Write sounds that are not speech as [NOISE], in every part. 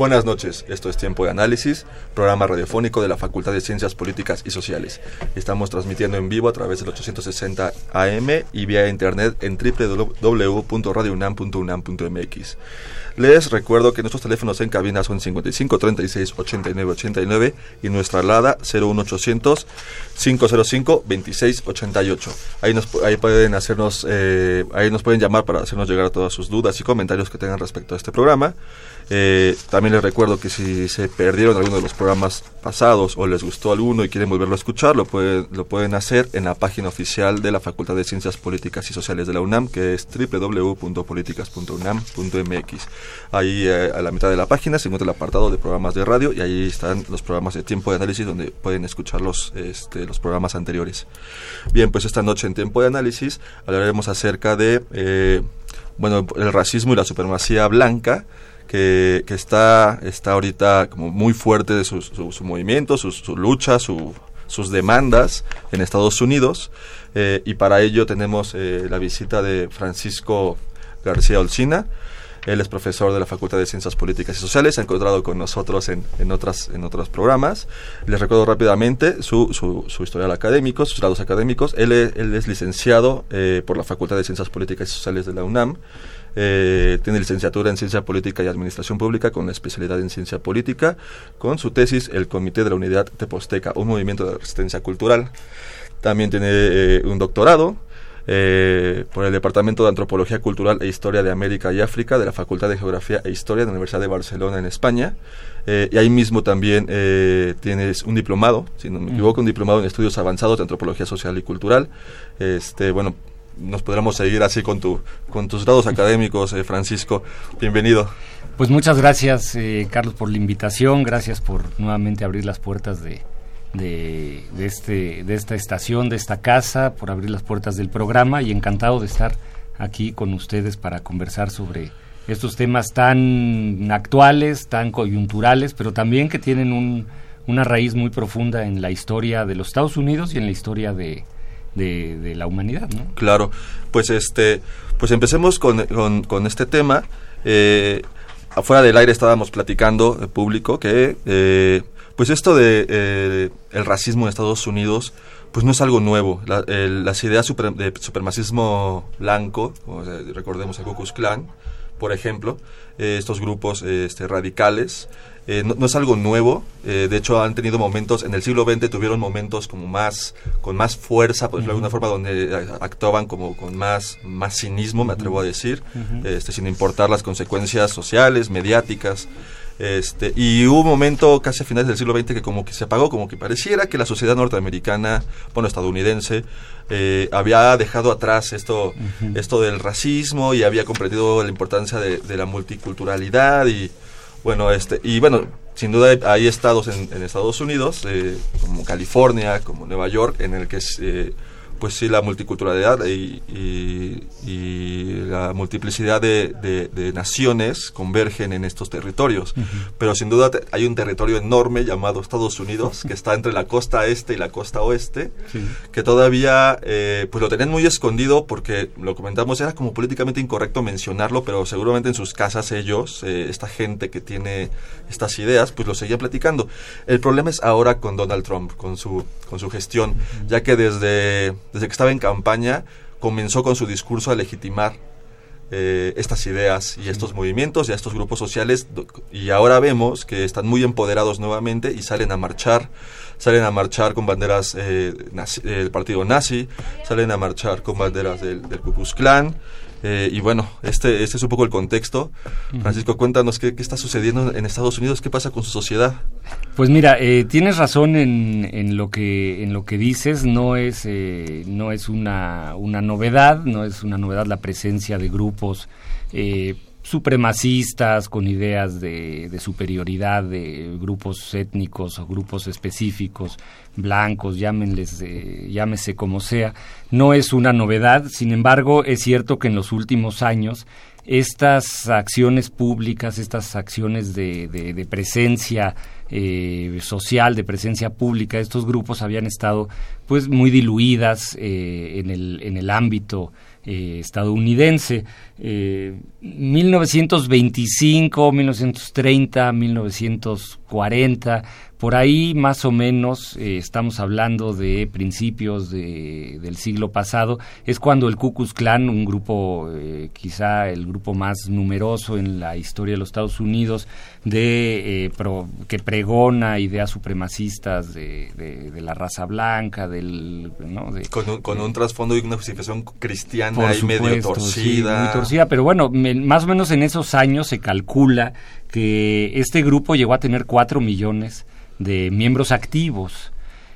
Buenas noches, esto es Tiempo de Análisis, programa radiofónico de la Facultad de Ciencias Políticas y Sociales. Estamos transmitiendo en vivo a través del 860 AM y vía internet en www.radiounam.unam.mx. Les recuerdo que nuestros teléfonos en cabina son 55 36 89 89 y nuestra alada 01800 505 26 88. Ahí nos ahí pueden hacernos eh, ahí nos pueden llamar para hacernos llegar todas sus dudas y comentarios que tengan respecto a este programa. Eh, también les recuerdo que si se perdieron alguno de los programas pasados o les gustó alguno y quieren volverlo a escuchar, lo pueden, lo pueden hacer en la página oficial de la Facultad de Ciencias Políticas y Sociales de la UNAM, que es www.políticas.unam.mx. Ahí eh, a la mitad de la página se encuentra el apartado de programas de radio y ahí están los programas de tiempo de análisis donde pueden escuchar los, este, los programas anteriores. Bien, pues esta noche en tiempo de análisis hablaremos acerca de eh, bueno, el racismo y la supremacía blanca que, está, está ahorita como muy fuerte de su, su, movimiento, su, su lucha, sus demandas en Estados Unidos. Eh, y para ello tenemos eh, la visita de Francisco García Olcina. Él es profesor de la Facultad de Ciencias Políticas y Sociales, se ha encontrado con nosotros en, en, otras, en otros programas. Les recuerdo rápidamente su, su, su historial académico, sus grados académicos. Él es, él es licenciado eh, por la Facultad de Ciencias Políticas y Sociales de la UNAM. Eh, tiene licenciatura en Ciencia Política y Administración Pública con especialidad en Ciencia Política, con su tesis El Comité de la Unidad Teposteca, un movimiento de resistencia cultural. También tiene eh, un doctorado eh, por el Departamento de Antropología Cultural e Historia de América y África de la Facultad de Geografía e Historia de la Universidad de Barcelona en España. y ahí mismo también tienes un diplomado, si no me equivoco, un diplomado en estudios avanzados de antropología social y cultural. Este, bueno, nos podremos seguir así con, tu, con tus grados académicos, eh, Francisco. Bienvenido. Pues muchas gracias, eh, Carlos, por la invitación. Gracias por nuevamente abrir las puertas de, de, este, de esta estación, de esta casa, por abrir las puertas del programa y encantado de estar aquí con ustedes para conversar sobre estos temas tan actuales, tan coyunturales, pero también que tienen un, una raíz muy profunda en la historia de los Estados Unidos y en la historia de, de, la humanidad, ¿no? Claro, pues este, pues empecemos con, con, este tema. Eh, afuera del aire estábamos platicando, el público, que eh, pues esto de eh, el racismo en Estados Unidos pues no es algo nuevo. las ideas de supremacismo blanco, recordemos el Ku Klux Klan, por ejemplo, estos grupos este, radicales, eh, no, es algo nuevo, eh, de hecho han tenido momentos, en el siglo XX tuvieron momentos como más, con más fuerza, por decirlo de alguna forma, donde eh, actuaban como con más, más cinismo, me atrevo a decir, este, sin importar las consecuencias sociales, mediáticas. Este, y hubo un momento casi a finales del siglo XX que como que se apagó, como que pareciera que la sociedad norteamericana, bueno, estadounidense, había dejado atrás esto, esto del racismo y había comprendido la importancia de, de la multiculturalidad y bueno, este, y bueno, sin duda hay estados en, Estados Unidos, eh, como California, como Nueva York, en el que eh, pues sí, la multiculturalidad y, la multiplicidad de, naciones convergen en estos territorios. Pero sin duda hay un territorio enorme llamado Estados Unidos, que está entre la costa este y la costa oeste, que todavía eh, pues lo tenían muy escondido porque, lo comentamos, era como políticamente incorrecto mencionarlo, pero seguramente en sus casas ellos, eh, esta gente que tiene estas ideas, pues lo seguían platicando. El problema es ahora con Donald Trump, con su, con su gestión, ya que desde desde que estaba en campaña, comenzó con su discurso a legitimar eh, estas ideas y estos movimientos y a estos grupos sociales y ahora vemos que están muy empoderados nuevamente y salen a marchar, salen a marchar con banderas eh, del partido nazi, salen a marchar con banderas del, del Ku Klux Klan, eh, y bueno, este, este es un poco el contexto. Francisco, cuéntanos qué, está sucediendo en Estados Unidos, qué pasa con su sociedad. Pues mira, eh, tienes razón en, en, lo que, en lo que dices, no es, eh, no es una, una novedad, no es una novedad la presencia de grupos supremacistas con ideas de, de, superioridad de grupos étnicos o grupos específicos blancos, llámenles, eh, llámese como sea, no es una novedad. Sin embargo, es cierto que en los últimos años estas acciones públicas, estas acciones de, presencia eh, social, de presencia pública, estos grupos habían estado pues muy diluidas eh, en, el, en el ámbito estadounidense. 1925, 1930, 1940 por ahí más o menos eh, estamos hablando de principios de, del siglo pasado, es cuando el Ku Klux Klan, un grupo eh, quizá el grupo más numeroso en la historia de los Estados Unidos, de eh, que pregona ideas supremacistas de, de, la raza blanca, del con, un, trasfondo y una justificación cristiana y medio torcida. muy torcida, pero bueno, más o menos en esos años se calcula que este grupo llegó a tener cuatro millones de miembros activos.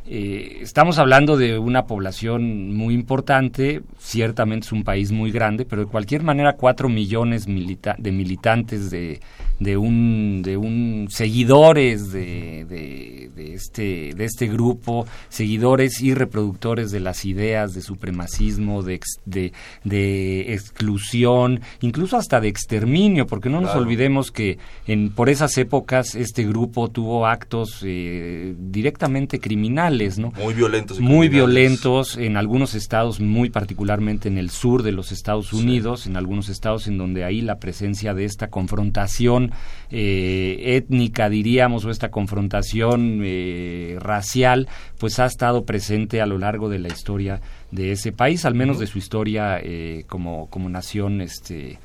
Eh, estamos hablando de una población muy importante, ciertamente es un país muy grande, pero de cualquier manera cuatro millones de militantes de, de un, de un seguidores de, de, este, de este grupo, seguidores y reproductores de las ideas de supremacismo, de, de, exclusión, incluso hasta de exterminio, porque no nos olvidemos que en, por esas épocas este grupo tuvo actos eh, directamente criminales, ¿no? Muy violentos. muy violentos en algunos estados, muy particularmente en el sur de los Estados Unidos, en algunos estados en donde ahí la presencia de esta confrontación eh, étnica, diríamos, o esta confrontación eh, racial, pues ha estado presente a lo largo de la historia de ese país, al menos de su historia eh, como, como nación este,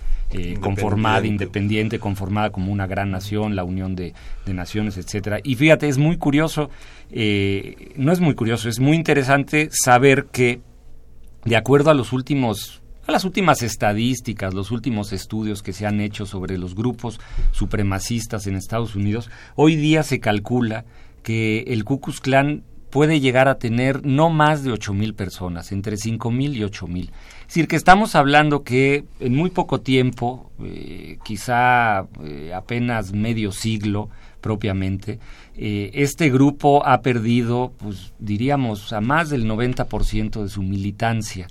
conformada, independiente, conformada como una gran nación, la unión de, de naciones, etcétera. Y fíjate, es muy curioso, no es muy curioso, es muy interesante saber que, de acuerdo a los últimos las últimas estadísticas, los últimos estudios que se han hecho sobre los grupos supremacistas en Estados Unidos, hoy día se calcula que el Ku Klux Klan puede llegar a tener no más de ocho mil personas, entre cinco mil y ocho mil. Es decir, que estamos hablando que en muy poco tiempo, eh, quizá eh, apenas medio siglo propiamente, eh, este grupo ha perdido, pues diríamos, a más del 90% de su militancia.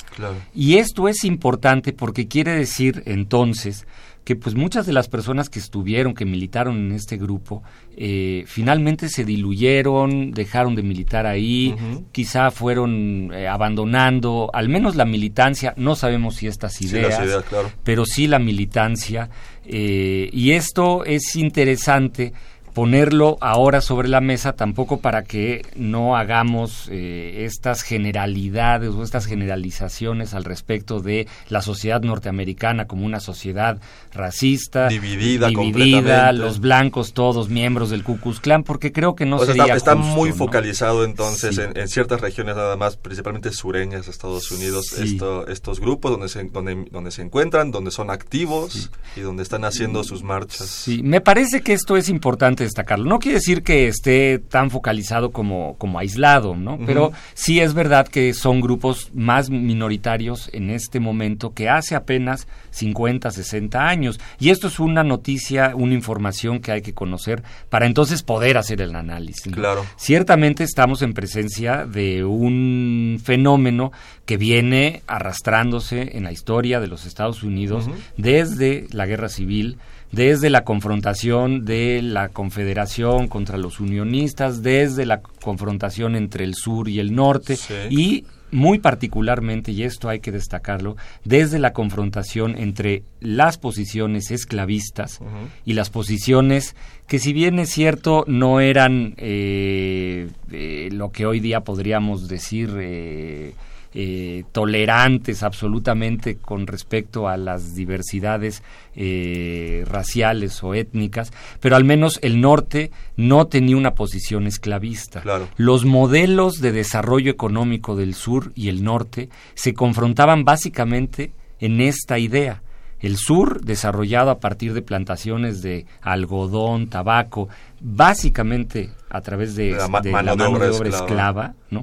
Y esto es importante porque quiere decir entonces que pues muchas de las personas que estuvieron, que militaron en este grupo, eh, finalmente se diluyeron, dejaron de militar ahí, quizá fueron eh, abandonando, al menos la militancia, no sabemos si estas ideas, pero sí la militancia, y esto es interesante ponerlo ahora sobre la mesa tampoco para que no hagamos eh, estas generalidades o estas generalizaciones al respecto de la sociedad norteamericana como una sociedad racista, dividida, dividida los blancos todos miembros del Ku Klux Klan, porque creo que no sería está, está muy focalizado entonces en, ciertas regiones nada más, principalmente sureñas de Estados Unidos, estos grupos donde se, donde, donde se encuentran, donde son activos y donde están haciendo sus marchas. Sí, me parece que esto es importante destacarlo. No quiere decir que esté tan focalizado como, como aislado, ¿no? Pero sí es verdad que son grupos más minoritarios en este momento que hace apenas 50, 60 años. Y esto es una noticia, una información que hay que conocer para entonces poder hacer el análisis. Claro. Ciertamente estamos en presencia de un fenómeno que viene arrastrándose en la historia de los Estados Unidos desde la guerra civil desde la confrontación de la Confederación contra los unionistas, desde la confrontación entre el sur y el norte y muy particularmente, y esto hay que destacarlo, desde la confrontación entre las posiciones esclavistas y las posiciones que si bien es cierto no eran eh, eh, lo que hoy día podríamos decir eh, eh, tolerantes absolutamente con respecto a las diversidades eh, raciales o étnicas, pero al menos el norte no tenía una posición esclavista. Los modelos de desarrollo económico del sur y el norte se confrontaban básicamente en esta idea. El sur, desarrollado a partir de plantaciones de algodón, tabaco, básicamente a través de, la, mano, de obra, esclava ¿no?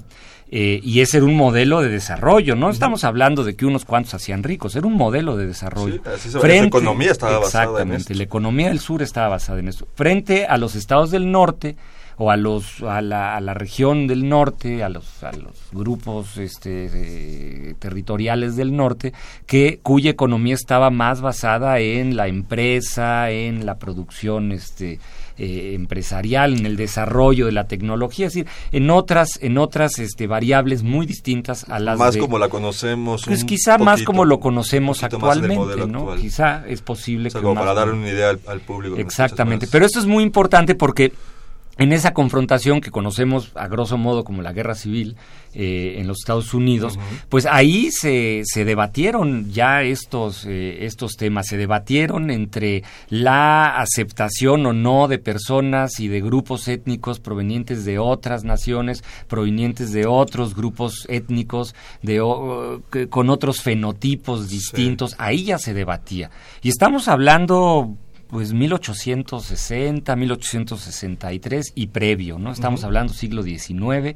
Eh, y ese era un modelo de desarrollo, no estamos hablando de que unos cuantos hacían ricos, era un modelo de desarrollo. la economía estaba basada en esto. la economía del sur estaba basada en eso. Frente a los estados del norte o a los a la, a la región del norte, a los a los grupos este territoriales del norte que cuya economía estaba más basada en la empresa, en la producción este eh, empresarial, en el desarrollo de la tecnología, es decir, en otras, en otras este, variables muy distintas a las más como la conocemos. Pues quizá más como lo conocemos actualmente, ¿no? Quizá es posible que como para dar una idea al, público. Exactamente, pero esto es muy importante porque en esa confrontación que conocemos a grosso modo como la guerra civil eh, en los Estados Unidos, pues ahí se, se debatieron ya estos, eh, estos temas, se debatieron entre la aceptación o no de personas y de grupos étnicos provenientes de otras naciones, provenientes de otros grupos étnicos, de, con otros fenotipos distintos, ahí ya se debatía. Y estamos hablando pues 1860, 1863 y previo, ¿no? Estamos hablando siglo XIX, es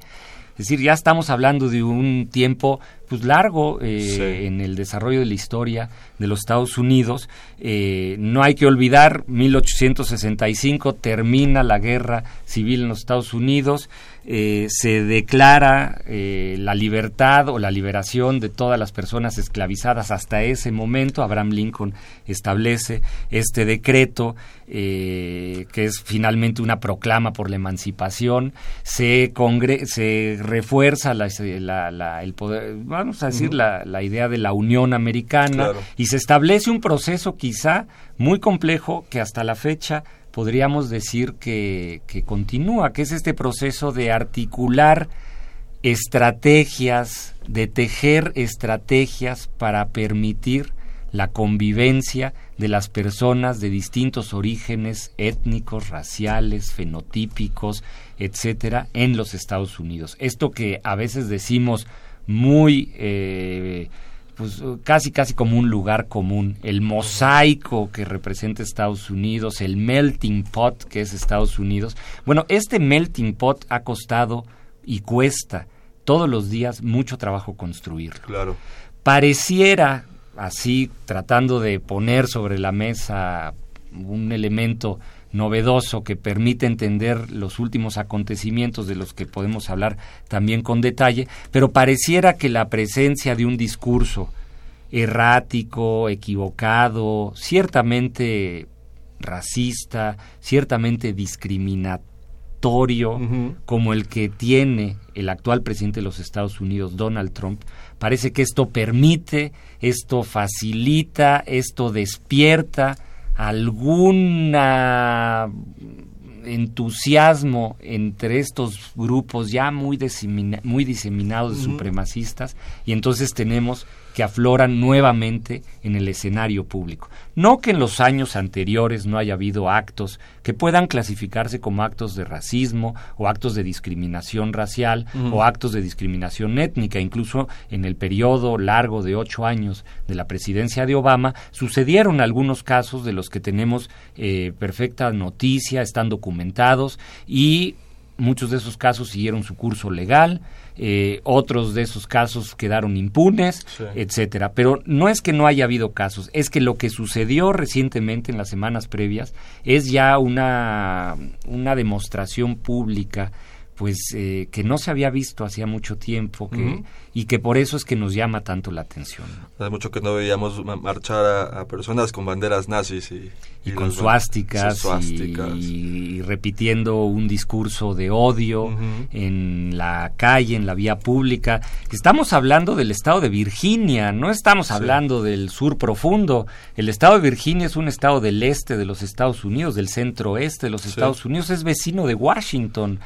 decir, ya estamos hablando de un tiempo pues largo eh, en el desarrollo de la historia de los Estados Unidos. Eh, no hay que olvidar, 1865 termina la guerra civil en los Estados Unidos. Eh, se declara eh, la libertad o la liberación de todas las personas esclavizadas hasta ese momento. Abraham Lincoln establece este decreto eh, que es finalmente una proclama por la emancipación. Se, se refuerza la, el poder, vamos a decir, la, idea de la Unión Americana y se establece un proceso quizá muy complejo que hasta la fecha podríamos decir que, que continúa, que es este proceso de articular estrategias, de tejer estrategias para permitir la convivencia de las personas de distintos orígenes étnicos, raciales, fenotípicos, etcétera, en los Estados Unidos. Esto que a veces decimos muy eh, pues casi casi como un lugar común, el mosaico que representa Estados Unidos, el melting pot que es Estados Unidos. Bueno, este melting pot ha costado y cuesta todos los días mucho trabajo construirlo. Claro. Pareciera así tratando de poner sobre la mesa un elemento novedoso que permite entender los últimos acontecimientos de los que podemos hablar también con detalle, pero pareciera que la presencia de un discurso errático, equivocado, ciertamente racista, ciertamente discriminatorio, como el que tiene el actual presidente de los Estados Unidos, Donald Trump, parece que esto permite, esto facilita, esto despierta algún entusiasmo entre estos grupos ya muy, muy diseminados de supremacistas y entonces tenemos que afloran nuevamente en el escenario público. No que en los años anteriores no haya habido actos que puedan clasificarse como actos de racismo o actos de discriminación racial o actos de discriminación étnica. Incluso en el periodo largo de ocho años de la presidencia de Obama sucedieron algunos casos de los que tenemos eh, perfecta noticia, están documentados y muchos de esos casos siguieron su curso legal eh, otros de esos casos quedaron impunes, etcétera. Pero no es que no haya habido casos, es que lo que sucedió recientemente en las semanas previas es ya una, una demostración pública pues eh, que no se había visto hacía mucho tiempo que, y que por eso es que nos llama tanto la atención. Hace mucho que no veíamos marchar a, personas con banderas nazis y, y, con suásticas, y, repitiendo un discurso de odio en la calle, en la vía pública. Estamos hablando del estado de Virginia, no estamos hablando del sur profundo. El estado de Virginia es un estado del este de los Estados Unidos, del centro oeste de los Estados Unidos, es vecino de Washington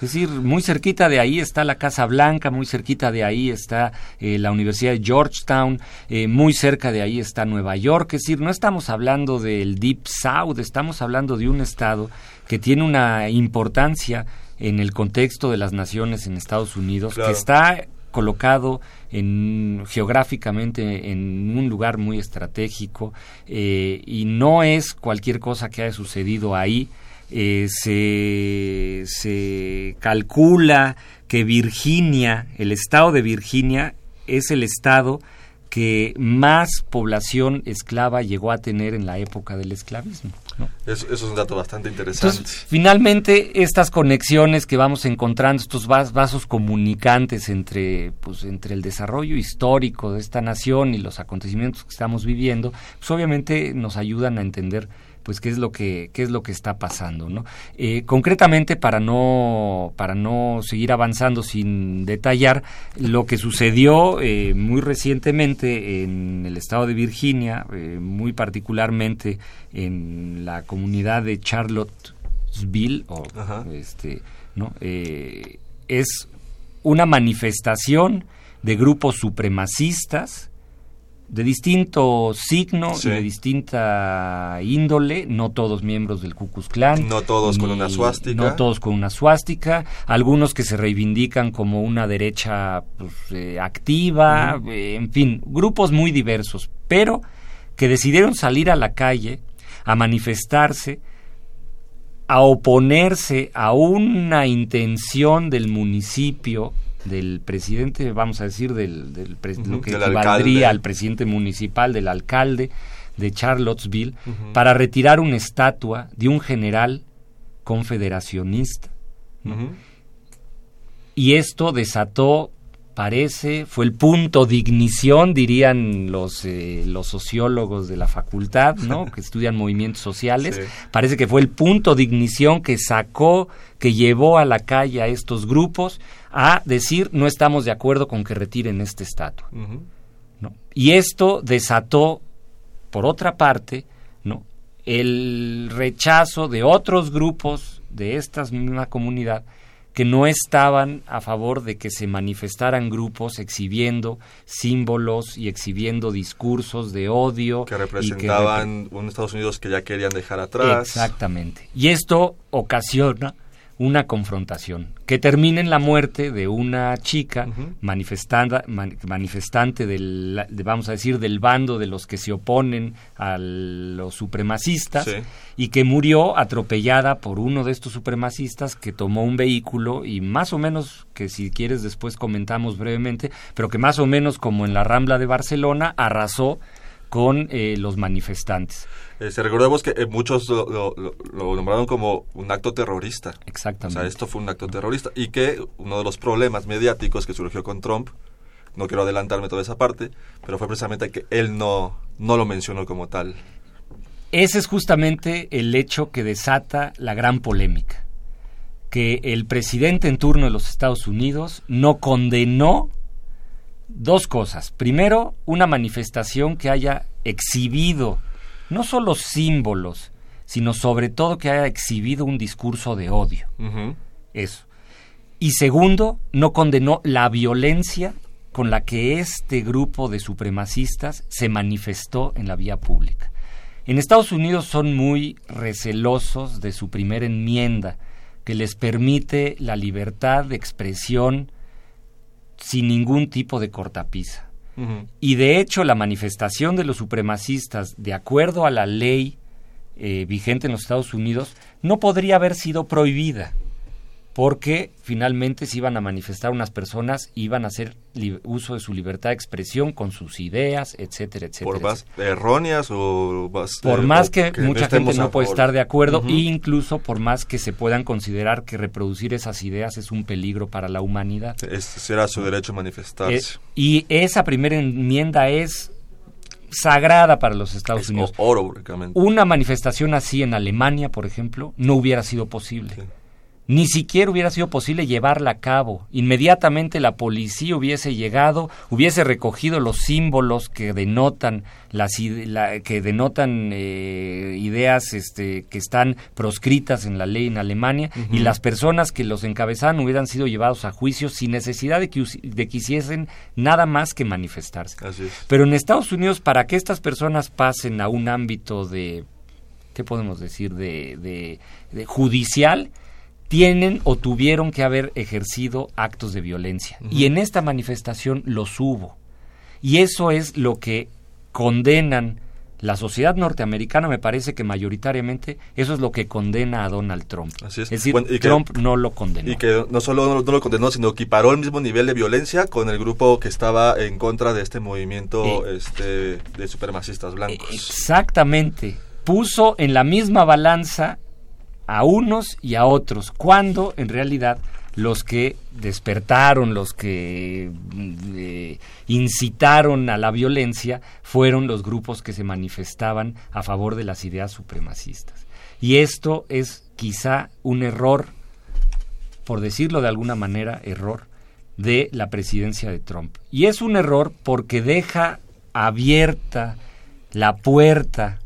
Es decir, muy cerquita de ahí está la Casa Blanca, muy cerquita de ahí está eh, la Universidad de Georgetown, eh, muy cerca de ahí está Nueva York. Es decir, no estamos hablando del Deep South, estamos hablando de un estado que tiene una importancia en el contexto de las naciones en Estados Unidos, que está colocado en, geográficamente en un lugar muy estratégico eh, y no es cualquier cosa que haya sucedido ahí. Eh, se, se calcula que Virginia, el estado de Virginia, es el estado que más población esclava llegó a tener en la época del esclavismo. Eso, es un dato bastante interesante. finalmente, estas conexiones que vamos encontrando, estos vasos comunicantes entre, pues, entre el desarrollo histórico de esta nación y los acontecimientos que estamos viviendo, pues obviamente nos ayudan a entender pues qué es lo que qué es lo que está pasando no eh, concretamente para no para no seguir avanzando sin detallar lo que sucedió eh, muy recientemente en el estado de Virginia eh, muy particularmente en la comunidad de Charlottesville o este no es una manifestación de grupos supremacistas de distinto signo de distinta índole, no todos miembros del Ku Klux Klan. No todos con una suástica. No todos con una suástica. Algunos que se reivindican como una derecha pues, eh, activa, eh, en fin, grupos muy diversos, pero que decidieron salir a la calle a manifestarse a oponerse a una intención del municipio del presidente, vamos a decir, del, del lo que equivaldría al presidente municipal, del alcalde de Charlottesville, para retirar una estatua de un general confederacionista. Y esto desató parece, fue el punto de ignición, dirían los, eh, los sociólogos de la facultad, ¿no? [LAUGHS] que estudian movimientos sociales, parece que fue el punto de ignición que sacó, que llevó a la calle a estos grupos a decir no estamos de acuerdo con que retiren este estatua. ¿no? Y esto desató, por otra parte, ¿no? el rechazo de otros grupos de esta misma comunidad que no estaban a favor de que se manifestaran grupos exhibiendo símbolos y exhibiendo discursos de odio. Que representaban un Estados Unidos que ya querían dejar atrás. Exactamente. Y esto ocasiona una confrontación que termina en la muerte de una chica manifestante del, vamos a decir, del bando de los que se oponen a los supremacistas y que murió atropellada por uno de estos supremacistas que tomó un vehículo y más o menos, que si quieres después comentamos brevemente, pero que más o menos como en la Rambla de Barcelona arrasó con eh, los manifestantes. Este, recordemos que eh, muchos lo, nombraron como un acto terrorista. Exactamente. O sea, esto fue un acto terrorista y que uno de los problemas mediáticos que surgió con Trump, no quiero adelantarme toda esa parte, pero fue precisamente que él no, no lo mencionó como tal. Ese es justamente el hecho que desata la gran polémica, que el presidente en turno de los Estados Unidos no condenó dos cosas. Primero, una manifestación que haya exhibido no solo símbolos, sino sobre todo que haya exhibido un discurso de odio. Eso. Y segundo, no condenó la violencia con la que este grupo de supremacistas se manifestó en la vía pública. En Estados Unidos son muy recelosos de su primera enmienda, que les permite la libertad de expresión sin ningún tipo de cortapisa. Y de hecho la manifestación de los supremacistas, de acuerdo a la ley eh, vigente en los Estados Unidos, no podría haber sido prohibida porque finalmente se iban a manifestar unas personas, iban a hacer uso de su libertad de expresión con sus ideas, etcétera, etcétera. Por más erróneas o Por más que, mucha gente no puede estar de acuerdo e incluso por más que se puedan considerar que reproducir esas ideas es un peligro para la humanidad. Ese será su derecho a manifestarse. Eh, y esa primera enmienda es sagrada para los Estados Unidos. Oro, Una manifestación así en Alemania, por ejemplo, no hubiera sido posible ni siquiera hubiera sido posible llevarla a cabo. Inmediatamente la policía hubiese llegado, hubiese recogido los símbolos que denotan las que denotan eh, ideas este, que están proscritas en la ley en Alemania y las personas que los encabezaban hubieran sido llevados a juicio sin necesidad de que, de que hiciesen nada más que manifestarse. Pero en Estados Unidos, para que estas personas pasen a un ámbito de, ¿qué podemos decir?, de, de judicial, tienen o tuvieron que haber ejercido actos de violencia. Y en esta manifestación los hubo. Y eso es lo que condenan la sociedad norteamericana, me parece que mayoritariamente eso es lo que condena a Donald Trump. Así es. decir, Trump no lo condenó. Y que no solo no, lo condenó, sino que equiparó el mismo nivel de violencia con el grupo que estaba en contra de este movimiento eh, este, de supremacistas blancos. Exactamente. Puso en la misma balanza a unos y a otros, cuando en realidad los que despertaron, los que eh, incitaron a la violencia, fueron los grupos que se manifestaban a favor de las ideas supremacistas. Y esto es quizá un error, por decirlo de alguna manera, error de la presidencia de Trump. Y es un error porque deja abierta la puerta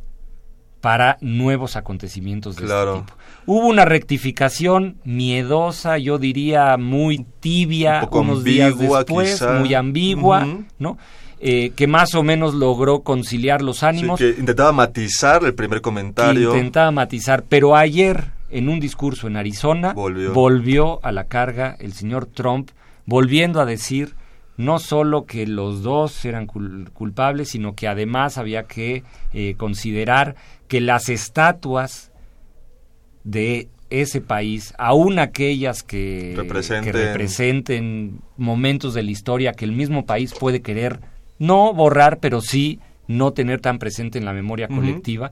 para nuevos acontecimientos de este tipo. Hubo una rectificación miedosa, yo diría muy tibia, unos días después, muy ambigua, ¿no? Eh, que más o menos logró conciliar los ánimos. que intentaba matizar el primer comentario. intentaba matizar, pero ayer en un discurso en Arizona volvió, volvió a la carga el señor Trump, volviendo a decir no solo que los dos eran culpables, sino que además había que eh, considerar que las estatuas de ese país, aun aquellas que representen. momentos de la historia que el mismo país puede querer no borrar, pero sí no tener tan presente en la memoria colectiva,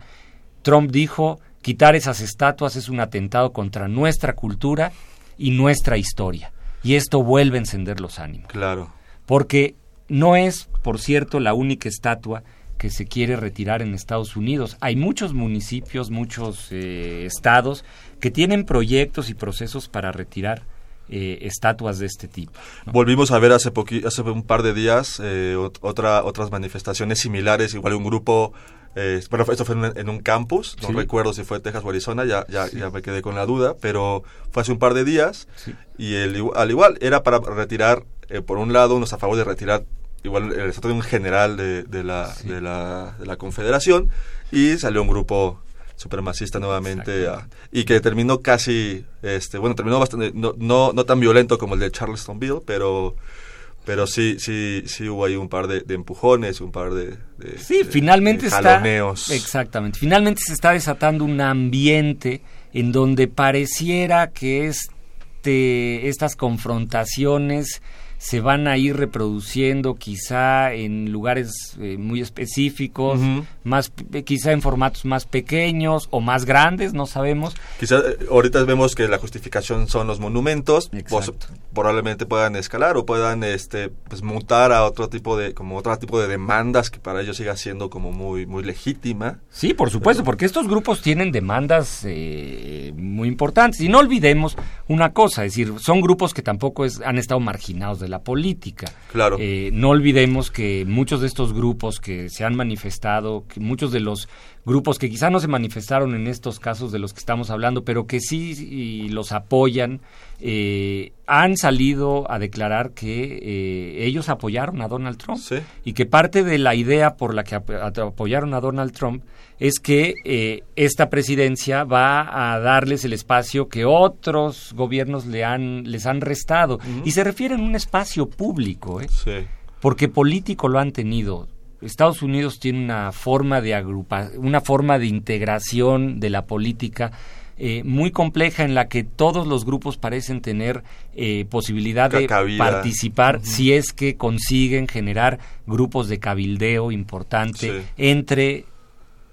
Trump dijo, quitar esas estatuas es un atentado contra nuestra cultura y nuestra historia. Y esto vuelve a encender los ánimos. Claro porque no es, por cierto, la única estatua que se quiere retirar en Estados Unidos. Hay muchos municipios, muchos eh, estados que tienen proyectos y procesos para retirar eh, estatuas de este tipo. Volvimos a ver hace, hace un par de días eh, otra, otras manifestaciones similares, igual un grupo bueno, esto fue en, un campus, no recuerdo si fue Texas o Arizona, ya, ya, ya, me quedé con la duda, pero fue hace un par de días y el, al igual era para retirar eh, por un lado, unos a favor de retirar igual el estatus en general de, de, la, de, la, de, la, Confederación y salió un grupo supremacista nuevamente y que terminó casi, este bueno, terminó bastante, no, no, no tan violento como el de Charlestonville, pero pero sí sí sí hubo ahí un par de, empujones un par de, sí finalmente está exactamente. Finalmente se está desatando un ambiente en donde pareciera que este estas confrontaciones se van a ir reproduciendo quizá en lugares eh, muy específicos, más quizá en formatos más pequeños o más grandes, no sabemos. Quizá eh, ahorita vemos que la justificación son los monumentos, pues, probablemente puedan escalar o puedan este pues mutar a otro tipo de como otro tipo de demandas que para ellos siga siendo como muy muy legítima. Sí, por supuesto, porque estos grupos tienen demandas eh, muy importantes y no olvidemos una cosa, es decir, son grupos que tampoco es, han estado marginados de la política. Claro. Eh, no olvidemos que muchos de estos grupos que se han manifestado, que muchos de los grupos que quizá no se manifestaron en estos casos de los que estamos hablando, pero que sí los apoyan, eh, han salido a declarar que eh, ellos apoyaron a Donald Trump y que parte de la idea por la que apoyaron a Donald Trump es que eh, esta presidencia va a darles el espacio que otros gobiernos le han, les han restado. Y se refiere a un espacio público, ¿eh? porque político lo han tenido. Estados Unidos tiene una forma de agrupa una forma de integración de la política eh, muy compleja en la que todos los grupos parecen tener eh, posibilidad de participar si es que consiguen generar grupos de cabildeo importante entre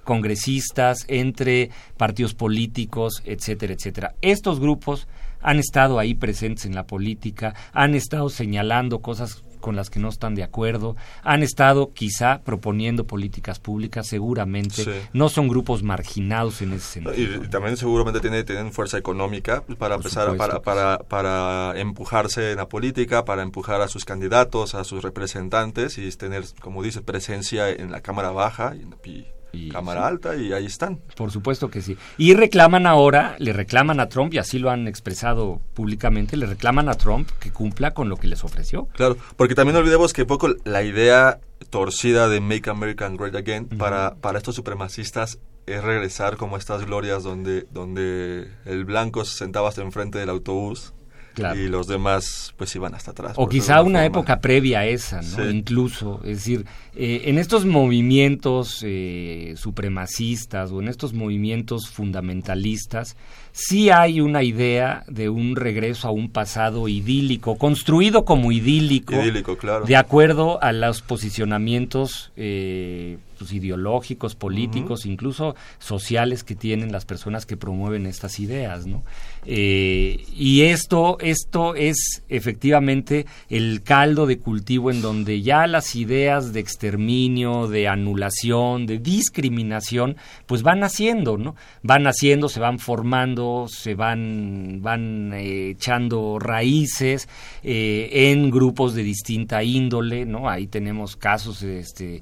congresistas, entre partidos políticos, etcétera, etcétera. Estos grupos han estado ahí presentes en la política, han estado señalando cosas con las que no están de acuerdo, han estado quizá proponiendo políticas públicas, seguramente, no son grupos marginados en ese sentido. Y, también seguramente tienen, tienen fuerza económica para empezar, para, para, para empujarse en la política, para empujar a sus candidatos, a sus representantes y tener, como dice, presencia en la Cámara Baja y, y Cámara Alta y ahí están. Por supuesto que sí. Y reclaman ahora, le reclaman a Trump, y así lo han expresado públicamente, le reclaman a Trump que cumpla con lo que les ofreció. Claro, porque también no olvidemos que poco la idea torcida de Make America Great Again para, para estos supremacistas es regresar como estas glorias donde, donde el blanco se sentaba hasta enfrente del autobús y los demás pues iban hasta atrás. O quizá una época previa a esa, ¿no? Incluso, es decir, eh, en estos movimientos eh, supremacistas o en estos movimientos fundamentalistas, sí hay una idea de un regreso a un pasado idílico, construido como idílico, claro. de acuerdo a los posicionamientos eh, pues, ideológicos, políticos, incluso sociales que tienen las personas que promueven estas ideas, ¿no? Eh, y esto, esto es efectivamente el caldo de cultivo en donde ya las ideas de exterminio, de anulación, de discriminación, pues van naciendo, ¿no? Van naciendo, se van formando, se van, van eh, echando raíces eh, en grupos de distinta índole, ¿no? Ahí tenemos casos este,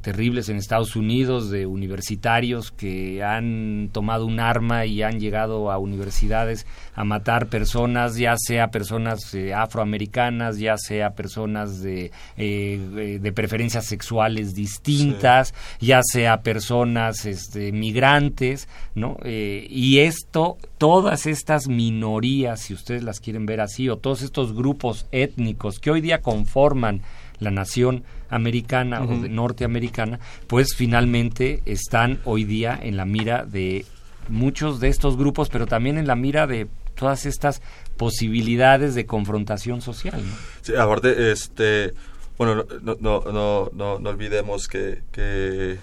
terribles en Estados Unidos de universitarios que han tomado un arma y han llegado a universidades a matar personas, ya sea personas eh, afroamericanas, ya sea personas de, eh, de preferencias sexuales distintas, ya sea personas este, migrantes, ¿no? Eh, y esto, todas estas minorías, si ustedes las quieren ver así, o todos estos grupos étnicos que hoy día conforman la nación americana o norteamericana, pues finalmente están hoy día en la mira de muchos de estos grupos, pero también en la mira de todas estas posibilidades de confrontación social. ¿no? Sí, aparte, este, bueno, no, no, no, no, no olvidemos que, que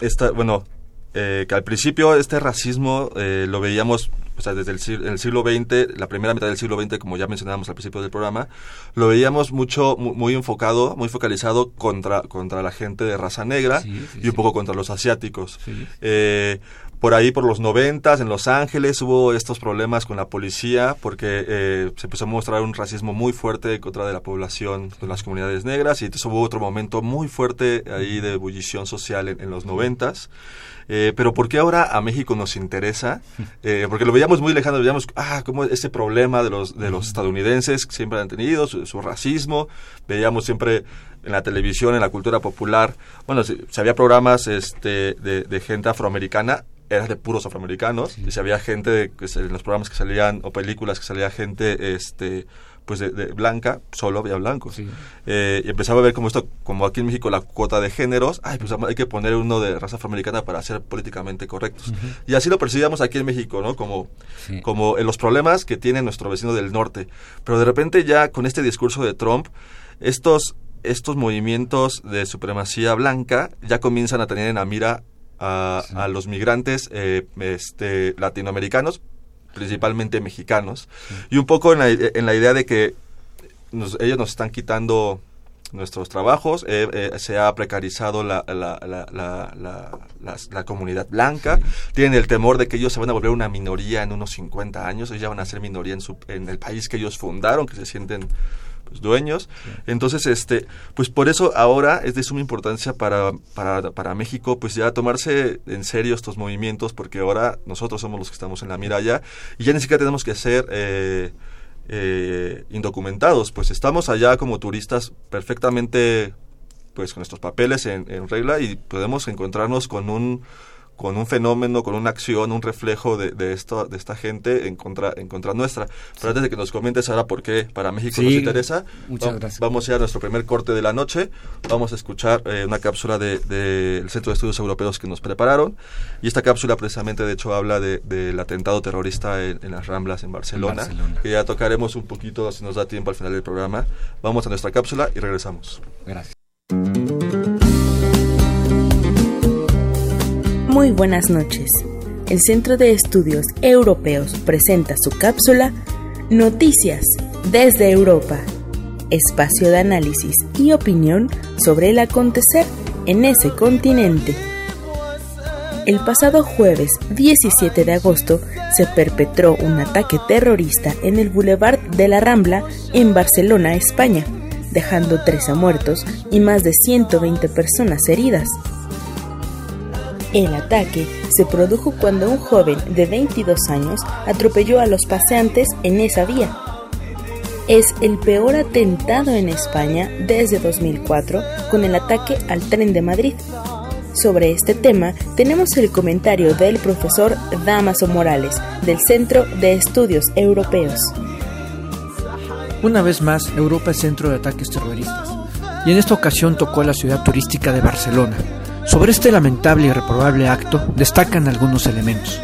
esta, bueno, eh, que al principio este racismo eh, lo veíamos o sea, desde el, el, siglo XX, la primera mitad del siglo XX, como ya mencionábamos al principio del programa, lo veíamos mucho, muy, enfocado, muy focalizado contra, contra la gente de raza negra y un poco contra los asiáticos. Eh, por ahí, por los noventas, en Los Ángeles, hubo estos problemas con la policía porque eh, se empezó a mostrar un racismo muy fuerte contra de la población de las comunidades negras y entonces hubo otro momento muy fuerte ahí de ebullición social en, los noventas. Eh, pero ¿por qué ahora a México nos interesa? [LAUGHS] Eh, porque lo veíamos muy lejano, veíamos, ah, como ese problema de los, de los estadounidenses que siempre han tenido, su, racismo, veíamos siempre en la televisión, en la cultura popular, bueno, si, había programas este, de, de gente afroamericana, era de puros afroamericanos y si había gente en los programas que salían o películas que salía gente este pues de, blanca solo había blancos. Eh, y empezaba a ver como esto como aquí en México la cuota de géneros ay pues hay que poner uno de raza afroamericana para ser políticamente correctos. Y así lo percibíamos aquí en México no como como en los problemas que tiene nuestro vecino del norte. Pero de repente ya con este discurso de Trump estos estos movimientos de supremacía blanca ya comienzan a tener en la mira a, los migrantes eh, este, latinoamericanos, principalmente mexicanos, y un poco en la, idea de que ellos nos están quitando nuestros trabajos, eh, eh, se ha precarizado la, la, comunidad blanca, tienen el temor de que ellos se van a volver una minoría en unos 50 años, ellos ya van a ser minoría en, su, en el país que ellos fundaron, que se sienten dueños. Entonces, este, pues por eso ahora es de suma importancia para, para, para, México, pues ya tomarse en serio estos movimientos, porque ahora nosotros somos los que estamos en la mira ya, y ya ni siquiera tenemos que ser eh, eh, indocumentados, pues estamos allá como turistas perfectamente, pues con nuestros papeles en regla y podemos encontrarnos con un con un fenómeno, con una acción, un reflejo de, de, esto, de esta gente en contra, en contra nuestra. Pero antes de que nos comentes ahora por qué para México nos interesa, vamos a ir a nuestro primer corte de la noche. Vamos a escuchar eh, una cápsula del de, Centro de Estudios Europeos que nos prepararon. Y esta cápsula precisamente, de hecho, habla del de, atentado terrorista en, las Ramblas en Barcelona, en Barcelona, que ya tocaremos un poquito si nos da tiempo al final del programa. Vamos a nuestra cápsula y regresamos. Gracias. Muy buenas noches. El Centro de Estudios Europeos presenta su cápsula Noticias desde Europa. espacio de análisis y opinión sobre el acontecer en ese continente. El pasado jueves 17 de agosto se perpetró un ataque terrorista en el Boulevard de la Rambla en Barcelona, España, dejando 13 muertos y más de 120 personas heridas. El ataque se produjo cuando un joven de 22 años atropelló a los paseantes en esa vía. Es el peor atentado en España desde 2004 con el ataque al tren de Madrid. Sobre este tema tenemos el comentario del profesor Damaso Morales del Centro de Estudios Europeos. Una vez más, Europa es centro de ataques terroristas, y en esta ocasión tocó la ciudad turística de Barcelona, sobre este lamentable y reprobable acto destacan algunos elementos.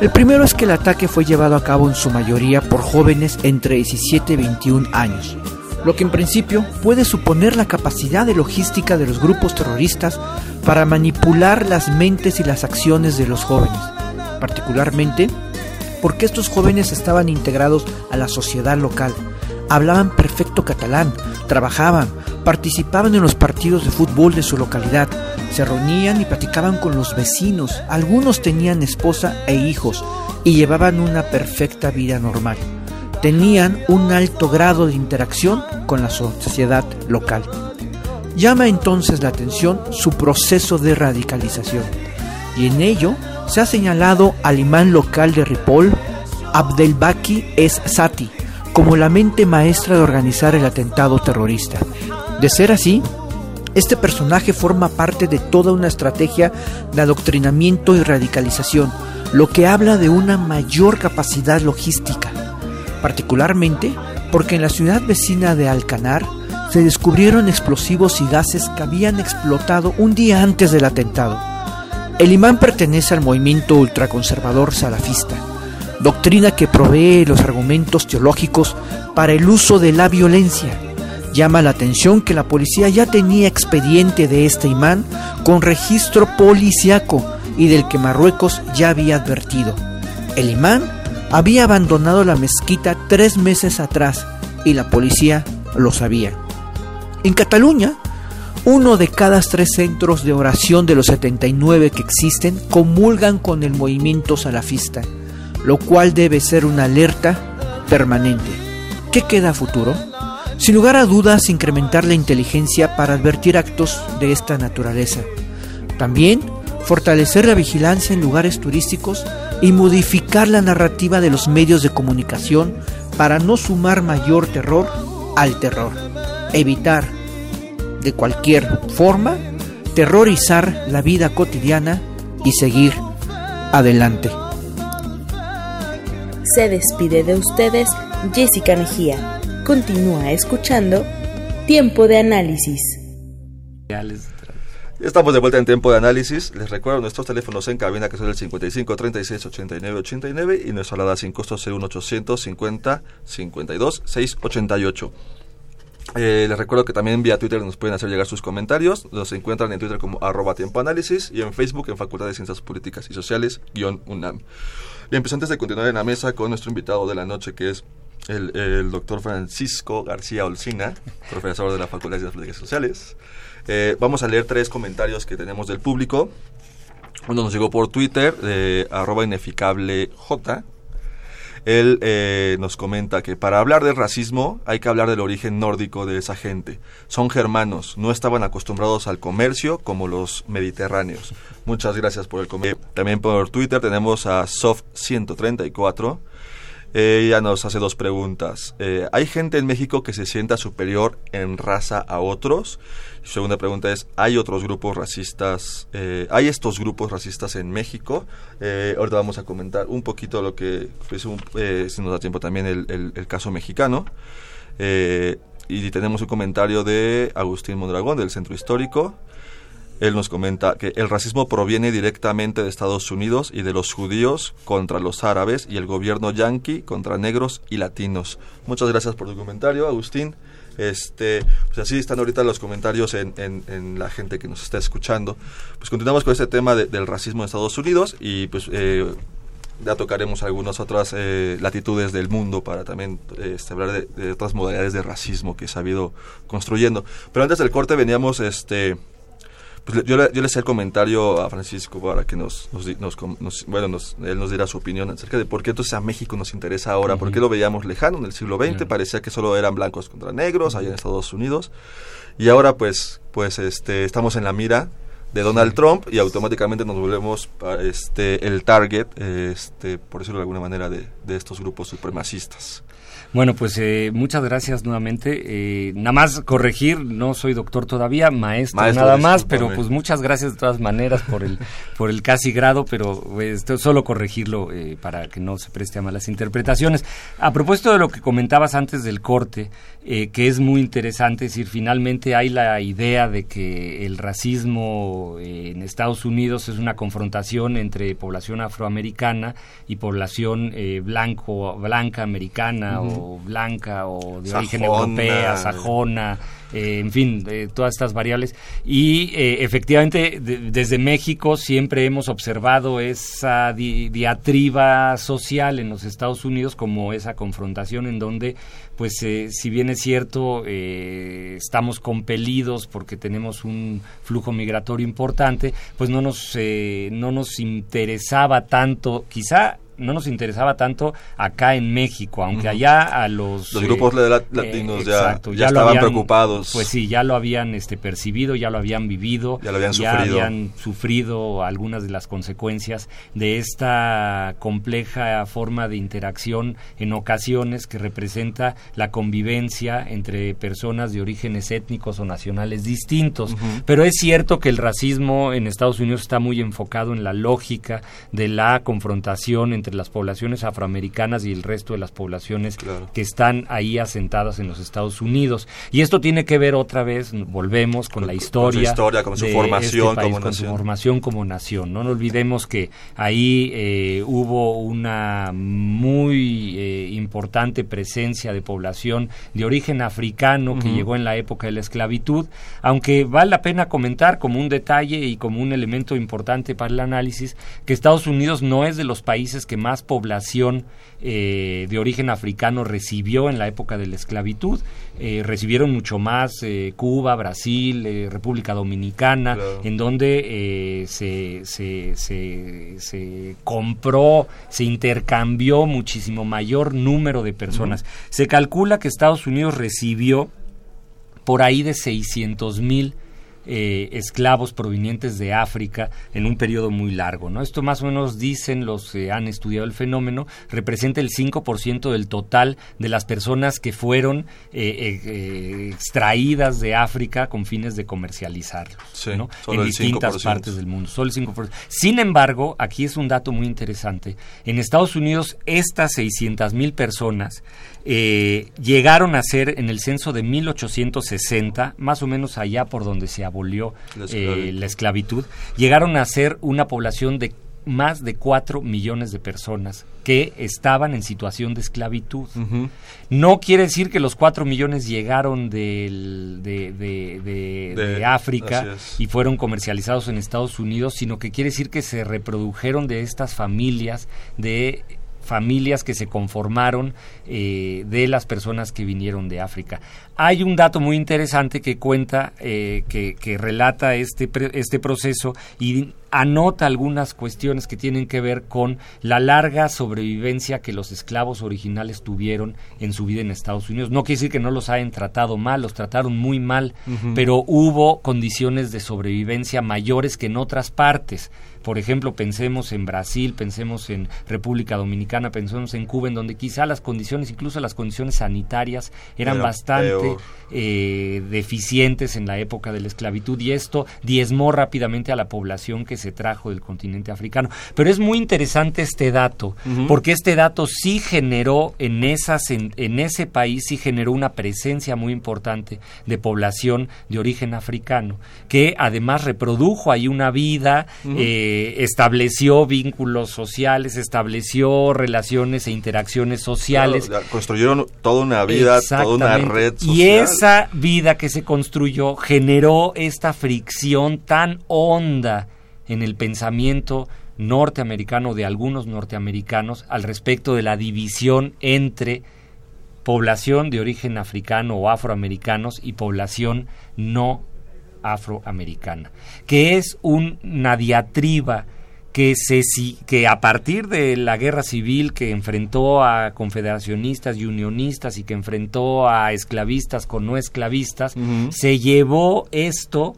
El primero es que el ataque fue llevado a cabo en su mayoría por jóvenes entre 17 y 21 años, lo que en principio puede suponer la capacidad de logística de los grupos terroristas para manipular las mentes y las acciones de los jóvenes, particularmente porque estos jóvenes estaban integrados a la sociedad local, hablaban perfecto catalán, trabajaban, participaban en los partidos de fútbol de su localidad, se reunían y platicaban con los vecinos, algunos tenían esposa e hijos y llevaban una perfecta vida normal. Tenían un alto grado de interacción con la sociedad local. Llama entonces la atención su proceso de radicalización y en ello se ha señalado al imán local de Ripoll, Abdelbaki Es Sati, como la mente maestra de organizar el atentado terrorista. De ser así, este personaje forma parte de toda una estrategia de adoctrinamiento y radicalización, lo que habla de una mayor capacidad logística, particularmente porque en la ciudad vecina de Alcanar se descubrieron explosivos y gases que habían explotado un día antes del atentado. El imán pertenece al movimiento ultraconservador salafista, doctrina que provee los argumentos teológicos para el uso de la violencia Llama la atención que la policía ya tenía expediente de este imán con registro policiaco y del que Marruecos ya había advertido. El imán había abandonado la mezquita tres meses atrás y la policía lo sabía. En Cataluña, uno de cada tres centros de oración de los 79 que existen comulgan con el movimiento salafista, lo cual debe ser una alerta permanente. ¿Qué queda a futuro? Sin lugar a dudas, incrementar la inteligencia para advertir actos de esta naturaleza. También fortalecer la vigilancia en lugares turísticos y modificar la narrativa de los medios de comunicación para no sumar mayor terror al terror. Evitar, de cualquier forma, terrorizar la vida cotidiana y seguir adelante. Se despide de ustedes Jessica Mejía. Continúa escuchando Tiempo de Análisis. Estamos de vuelta en tiempo de análisis. Les recuerdo nuestros teléfonos en cabina que son el 55 36 89 89 y nuestra alada sin costo 01800 50 52 688. Eh, les recuerdo que también vía Twitter nos pueden hacer llegar sus comentarios. Nos encuentran en Twitter como arroba tiempo análisis y en Facebook en Facultad de Ciencias Políticas y Sociales guion UNAM. Bien, pues antes de continuar en la mesa con nuestro invitado de la noche que es el, doctor Francisco García Olcina, profesor de la Facultad de Ciencias Sociales. Eh, vamos a leer tres comentarios que tenemos del público. Uno nos llegó por Twitter, de arroba ineficable J. Él eh, nos comenta que para hablar del racismo hay que hablar del origen nórdico de esa gente. Son germanos, no estaban acostumbrados al comercio como los mediterráneos. Muchas gracias por el comentario. También por Twitter tenemos a Soft134 ella nos hace dos preguntas. Eh, ¿Hay gente en México que se sienta superior en raza a otros? segunda pregunta es, ¿hay otros grupos racistas? Eh, ¿Hay estos grupos racistas en México? Eh, ahorita vamos a comentar un poquito lo que, pues, si nos da tiempo también, el, el caso mexicano. y tenemos un comentario de Agustín Mondragón del Centro Histórico. Él nos comenta que el racismo proviene directamente de Estados Unidos y de los judíos contra los árabes y el gobierno yanqui contra negros y latinos. Muchas gracias por tu comentario, Agustín. Este, pues así están ahorita los comentarios en, en, la gente que nos está escuchando. Pues continuamos con este tema del racismo en Estados Unidos y pues eh, ya tocaremos algunas otras eh, latitudes del mundo para también este, hablar de, de, otras modalidades de racismo que se ha ido construyendo. Pero antes del corte veníamos, este, pues yo, le, yo le hacía el comentario a Francisco para que nos, nos, nos, bueno, nos, él nos diera su opinión acerca de por qué entonces a México nos interesa ahora, por qué lo veíamos lejano en el siglo XX, parecía que solo eran blancos contra negros allá en Estados Unidos, y ahora pues, pues este, estamos en la mira de Donald Trump y automáticamente nos volvemos este el target este por decirlo de alguna manera de, de estos grupos supremacistas bueno, pues eh, muchas gracias nuevamente. Eh, nada más corregir, no soy doctor todavía, maestro, nada más, pero pues muchas gracias de todas maneras por el [LAUGHS] por el casi grado, pero pues, solo corregirlo eh, para que no se preste a malas interpretaciones. A propósito de lo que comentabas antes del corte, que es muy interesante, es decir, finalmente hay la idea de que el racismo en Estados Unidos es una confrontación entre población afroamericana y población blanco blanca americana o blanca o de origen europea, sajona, eh, en fin, todas estas variables. Y eh, efectivamente, desde México siempre hemos observado esa diatriba social en los Estados Unidos como esa confrontación en donde, pues, eh, si bien es cierto, estamos compelidos porque tenemos un flujo migratorio importante, pues no nos, no nos interesaba tanto, quizá no nos interesaba tanto acá en México, aunque allá a los... Los grupos eh, latinos ya, ya, estaban preocupados. Pues sí, ya lo habían este, percibido, ya lo habían vivido, ya, lo habían, ya sufrido. habían sufrido algunas de las consecuencias de esta compleja forma de interacción en ocasiones que representa la convivencia entre personas de orígenes étnicos o nacionales distintos. Pero es cierto que el racismo en Estados Unidos está muy enfocado en la lógica de la confrontación entre las poblaciones afroamericanas y el resto de las poblaciones que están ahí asentadas en los Estados Unidos. Y esto tiene que ver otra vez, volvemos con, la historia, con su formación este como con nación. su formación como nación. No, olvidemos que ahí eh, hubo una muy eh, importante presencia de población de origen africano que llegó en la época de la esclavitud, aunque vale la pena comentar como un detalle y como un elemento importante para el análisis que Estados Unidos no es de los países que más población eh, de origen africano recibió en la época de la esclavitud. Eh, recibieron mucho más eh, Cuba, Brasil, República Dominicana, en donde se, se, se, compró, se intercambió muchísimo mayor número de personas. Se calcula que Estados Unidos recibió por ahí de 600 mil eh, esclavos provenientes de África en un periodo muy largo. ¿no? Esto más o menos dicen los que han estudiado el fenómeno, representa el 5% del total de las personas que fueron eh, eh, extraídas de África con fines de comercializarlos en distintas partes del mundo. Solo el 5%. Sin embargo, aquí es un dato muy interesante. En Estados Unidos, estas 600 mil personas eh, llegaron a ser en el censo de 1860, más o menos allá por donde se abolió la esclavitud, eh, la esclavitud llegaron a ser una población de más de 4 millones de personas que estaban en situación de esclavitud. No quiere decir que los 4 millones llegaron del, de, de, de, África y fueron comercializados en Estados Unidos, sino que quiere decir que se reprodujeron de estas familias de familias que se conformaron eh, de las personas que vinieron de África. Hay un dato muy interesante que cuenta, eh, que, que, relata este, este proceso y anota algunas cuestiones que tienen que ver con la larga sobrevivencia que los esclavos originales tuvieron en su vida en Estados Unidos. No quiere decir que no los hayan tratado mal, los trataron muy mal, pero hubo condiciones de sobrevivencia mayores que en otras partes. Por ejemplo, pensemos en Brasil, pensemos en República Dominicana, pensemos en Cuba, en donde quizá las condiciones, incluso las condiciones sanitarias, eran bastante eh, deficientes en la época de la esclavitud y esto diezmó rápidamente a la población que se trajo del continente africano. Pero es muy interesante este dato, porque este dato sí generó en, esas, en, ese país, sí generó una presencia muy importante de población de origen africano, que además reprodujo ahí una vida, eh, estableció vínculos sociales, estableció relaciones e interacciones sociales. construyeron toda una vida, toda una red social. Y esa vida que se construyó generó esta fricción tan honda en el pensamiento norteamericano de algunos norteamericanos al respecto de la división entre población de origen africano o afroamericanos y población no afroamericana, que es una diatriba que, se, que a partir de la guerra civil que enfrentó a confederacionistas y unionistas y que enfrentó a esclavistas con no esclavistas, se llevó esto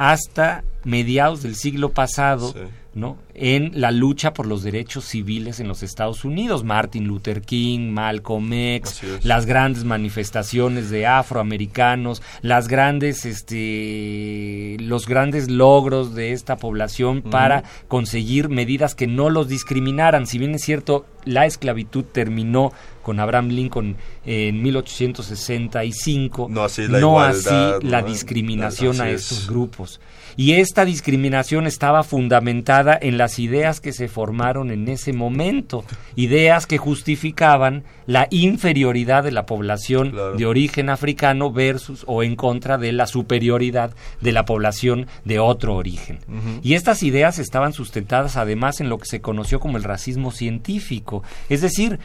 hasta mediados del siglo pasado, ¿no? en la lucha por los derechos civiles en los Estados Unidos. Martin Luther King, Malcolm X, las grandes manifestaciones de afroamericanos, las grandes, este, los grandes logros de esta población para conseguir medidas que no los discriminaran. Si bien es cierto, la esclavitud terminó con Abraham Lincoln en 1865, no así la, no así la discriminación a estos grupos. Y esta discriminación estaba fundamentada en las ideas que se formaron en ese momento, ideas que justificaban la inferioridad de la población de origen africano versus o en contra de la superioridad de la población de otro origen. Y estas ideas estaban sustentadas además en lo que se conoció como el racismo científico, es decir,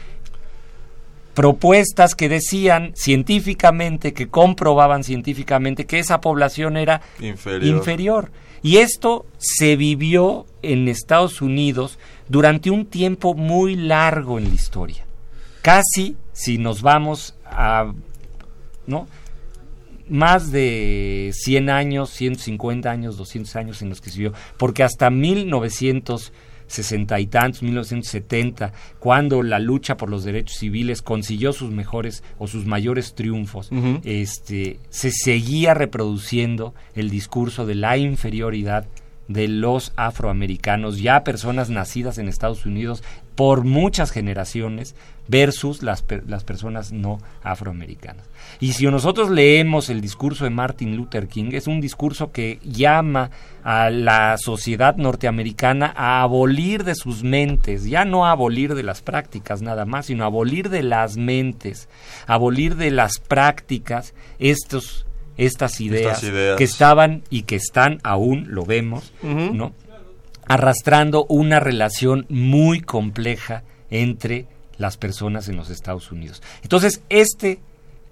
propuestas que decían científicamente, que comprobaban científicamente que esa población era inferior. Y esto se vivió en Estados Unidos durante un tiempo muy largo en la historia. Casi, si nos vamos a, ¿no? Más de 100 años, 150 años, 200 años en los que se vivió, porque hasta 1900 sesenta y tantos, 1970, cuando la lucha por los derechos civiles consiguió sus mejores o sus mayores triunfos, este, se seguía reproduciendo el discurso de la inferioridad de los afroamericanos, ya personas nacidas en Estados Unidos por muchas generaciones, versus las, las personas no afroamericanas. Y si nosotros leemos el discurso de Martin Luther King, es un discurso que llama a la sociedad norteamericana a abolir de sus mentes, ya no a abolir de las prácticas nada más, sino a abolir de las mentes, abolir de las prácticas estos estas ideas, que estaban y que están aún, lo vemos, ¿no? Arrastrando una relación muy compleja entre las personas en los Estados Unidos. Entonces, este,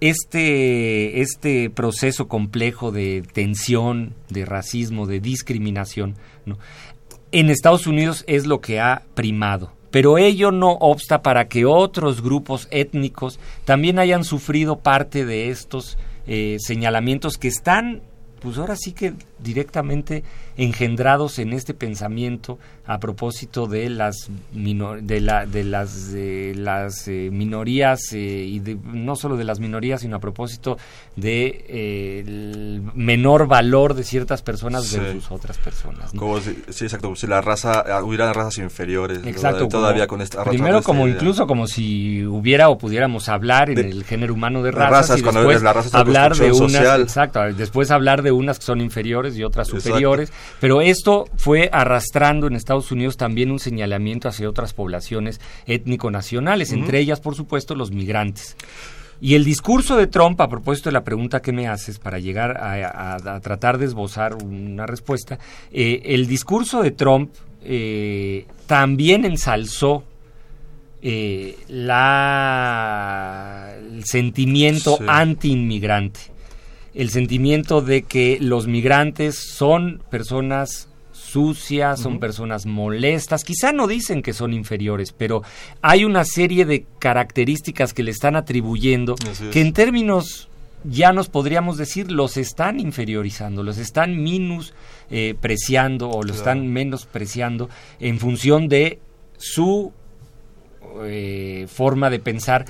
este, este proceso complejo de tensión, de racismo, de discriminación, en Estados Unidos es lo que ha primado. Pero ello no obsta para que otros grupos étnicos también hayan sufrido parte de estos eh, señalamientos que están, pues ahora sí que directamente engendrados en este pensamiento a propósito de las de, la, de las las eh, minorías eh, y no solo de las minorías sino a propósito de eh, el menor valor de ciertas personas versus otras personas como si, sí exacto si la raza ah, hubiera razas inferiores exacto todavía con esta primero como incluso como si hubiera o pudiéramos hablar en el género humano de razas, y después la raza hablar de unas exacto después hablar de unas que son inferiores y otras superiores pero esto fue arrastrando en Estados Unidos también un señalamiento hacia otras poblaciones étnico-nacionales, entre ellas, por supuesto, los migrantes. Y el discurso de Trump, a propósito de la pregunta que me haces, para llegar a, tratar de esbozar una respuesta, eh, el discurso de Trump eh, también ensalzó eh, la, el sentimiento anti-inmigrante el sentimiento de que los migrantes son personas sucias, son personas molestas, quizá no dicen que son inferiores, pero hay una serie de características que le están atribuyendo que en términos ya nos podríamos decir los están inferiorizando, los están minus eh, preciando o los están menospreciando en función de su eh, forma de pensar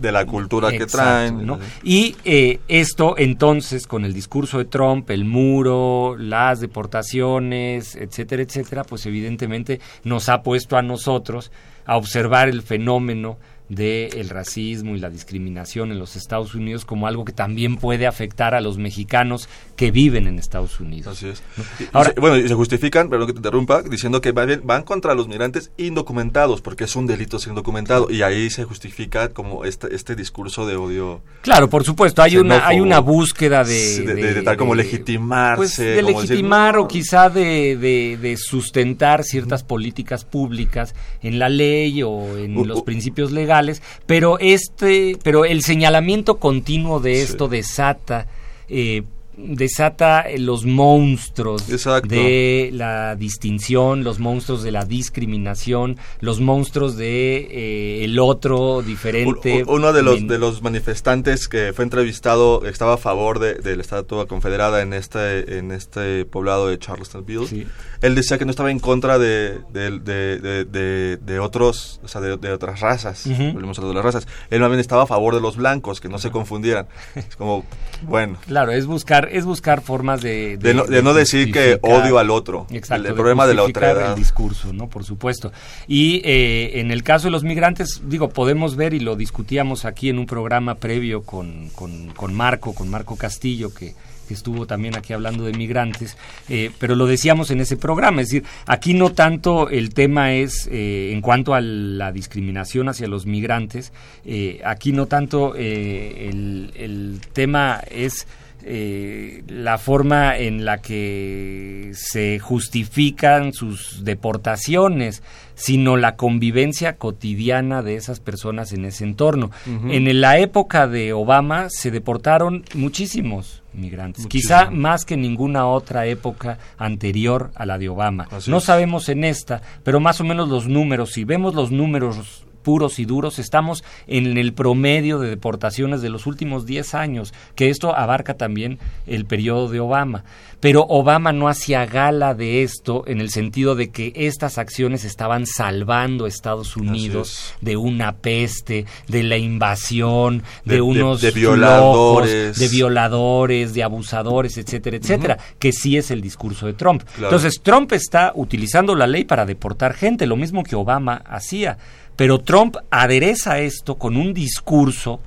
de la, cultura que traen. Y eh, esto entonces, con el discurso de Trump, el muro, las deportaciones, etcétera, etcétera, pues evidentemente nos ha puesto a nosotros a observar el fenómeno del racismo y la discriminación en los Estados Unidos como algo que también puede afectar a los mexicanos que viven en Estados Unidos. Así es. Y se- bueno, y se justifican, perdón que te interrumpa, diciendo que van, van contra los migrantes indocumentados, porque es un delito ser indocumentado, y ahí se justifica como este, este discurso de odio. Claro, por supuesto, hay una, hay una búsqueda de... De- de- de tal como legitimarse, Pues de como legitimar o quizá de, de- de sustentar ciertas políticas públicas en la ley o en los principios legales, pero este, pero el señalamiento continuo de Sí. esto desata... eh, desata eh, los monstruos Exacto. de la distinción, los monstruos de la discriminación, los monstruos de eh, el otro diferente. Uno de los, de los manifestantes que fue entrevistado estaba a favor de, de la estatua confederada en este, en este poblado de Charlottesville. Sí. Él decía que no estaba en contra de, de, de, de- de- de otros, o sea, de, de otras razas. Volvemos a lo de las razas. Él más bien estaba a favor de los blancos, que no se confundieran. Es como, bueno. Claro, es buscar, es buscar formas de... De no, de no decir que odio al otro. Exacto, El, el problema de la otra edad. el discurso, ¿no? Por supuesto. Y eh, en el caso de los migrantes, digo, podemos ver, y lo discutíamos aquí en un programa previo con, con, con Marco, con Marco Castillo, que que estuvo también aquí hablando de migrantes, eh, pero lo decíamos en ese programa, es decir, aquí no tanto el tema es eh, en cuanto a la discriminación hacia los migrantes, eh, aquí no tanto el, el tema es eh, la forma en la que se justifican sus deportaciones, sino la convivencia cotidiana de esas personas en ese entorno. En la época de Obama se deportaron muchísimos migrantes, quizá más que ninguna otra época anterior a la de Obama. Así no es. sabemos en esta, pero más o menos los números, si vemos los números puros y duros, estamos en el promedio de deportaciones de los últimos 10 años, que esto abarca también el periodo de Obama. Pero Obama no hacía gala de esto en el sentido de que estas acciones estaban salvando a Estados Unidos de una peste, de la invasión, de, unos de violadores. de violadores, de abusadores, etcétera, etcétera, que sí es el discurso de Trump. Claro. Entonces, Trump está utilizando la ley para deportar gente, lo mismo que Obama hacía. Pero Trump adereza esto con un discurso